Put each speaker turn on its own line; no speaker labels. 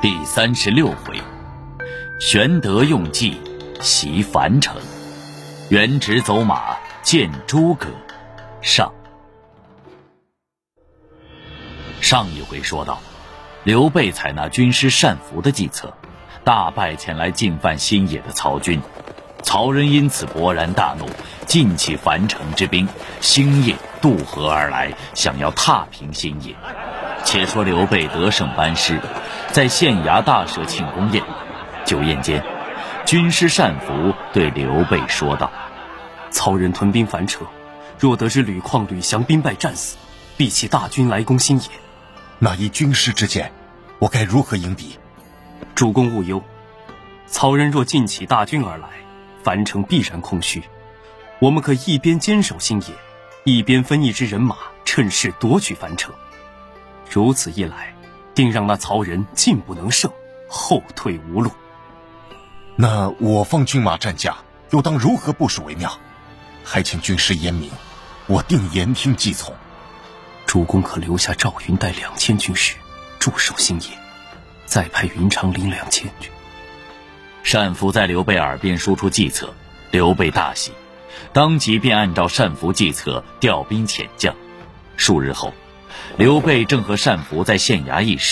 第三十六回，玄德用计袭樊城，元直走马见诸葛。上上一回说到，刘备采纳军师单福的计策，大败前来进犯新野的曹军。曹仁因此勃然大怒，尽起樊城之兵，星夜渡河而来，想要踏平新野。且说刘备得胜班师。在县衙大设庆功宴，酒宴间，军师单福对刘备说道：“
曹仁屯兵樊城，若得知吕旷、吕翔兵败战死，必起大军来攻新野。
那依军师之见，我该如何迎敌？”
主公勿忧，曹仁若尽起大军而来，樊城必然空虚。我们可一边坚守新野，一边分一支人马，趁势夺取樊城。如此一来。定让那曹仁进不能胜，后退无路。
那我方军马战甲又当如何部署为妙？还请军师言明，我定言听计从。
主公可留下赵云带两千军士驻守新野，再派云长领两千军。
单福在刘备耳边说出计策，刘备大喜，当即便按照单福计策调兵遣将。数日后。刘备正和单福在县衙议事。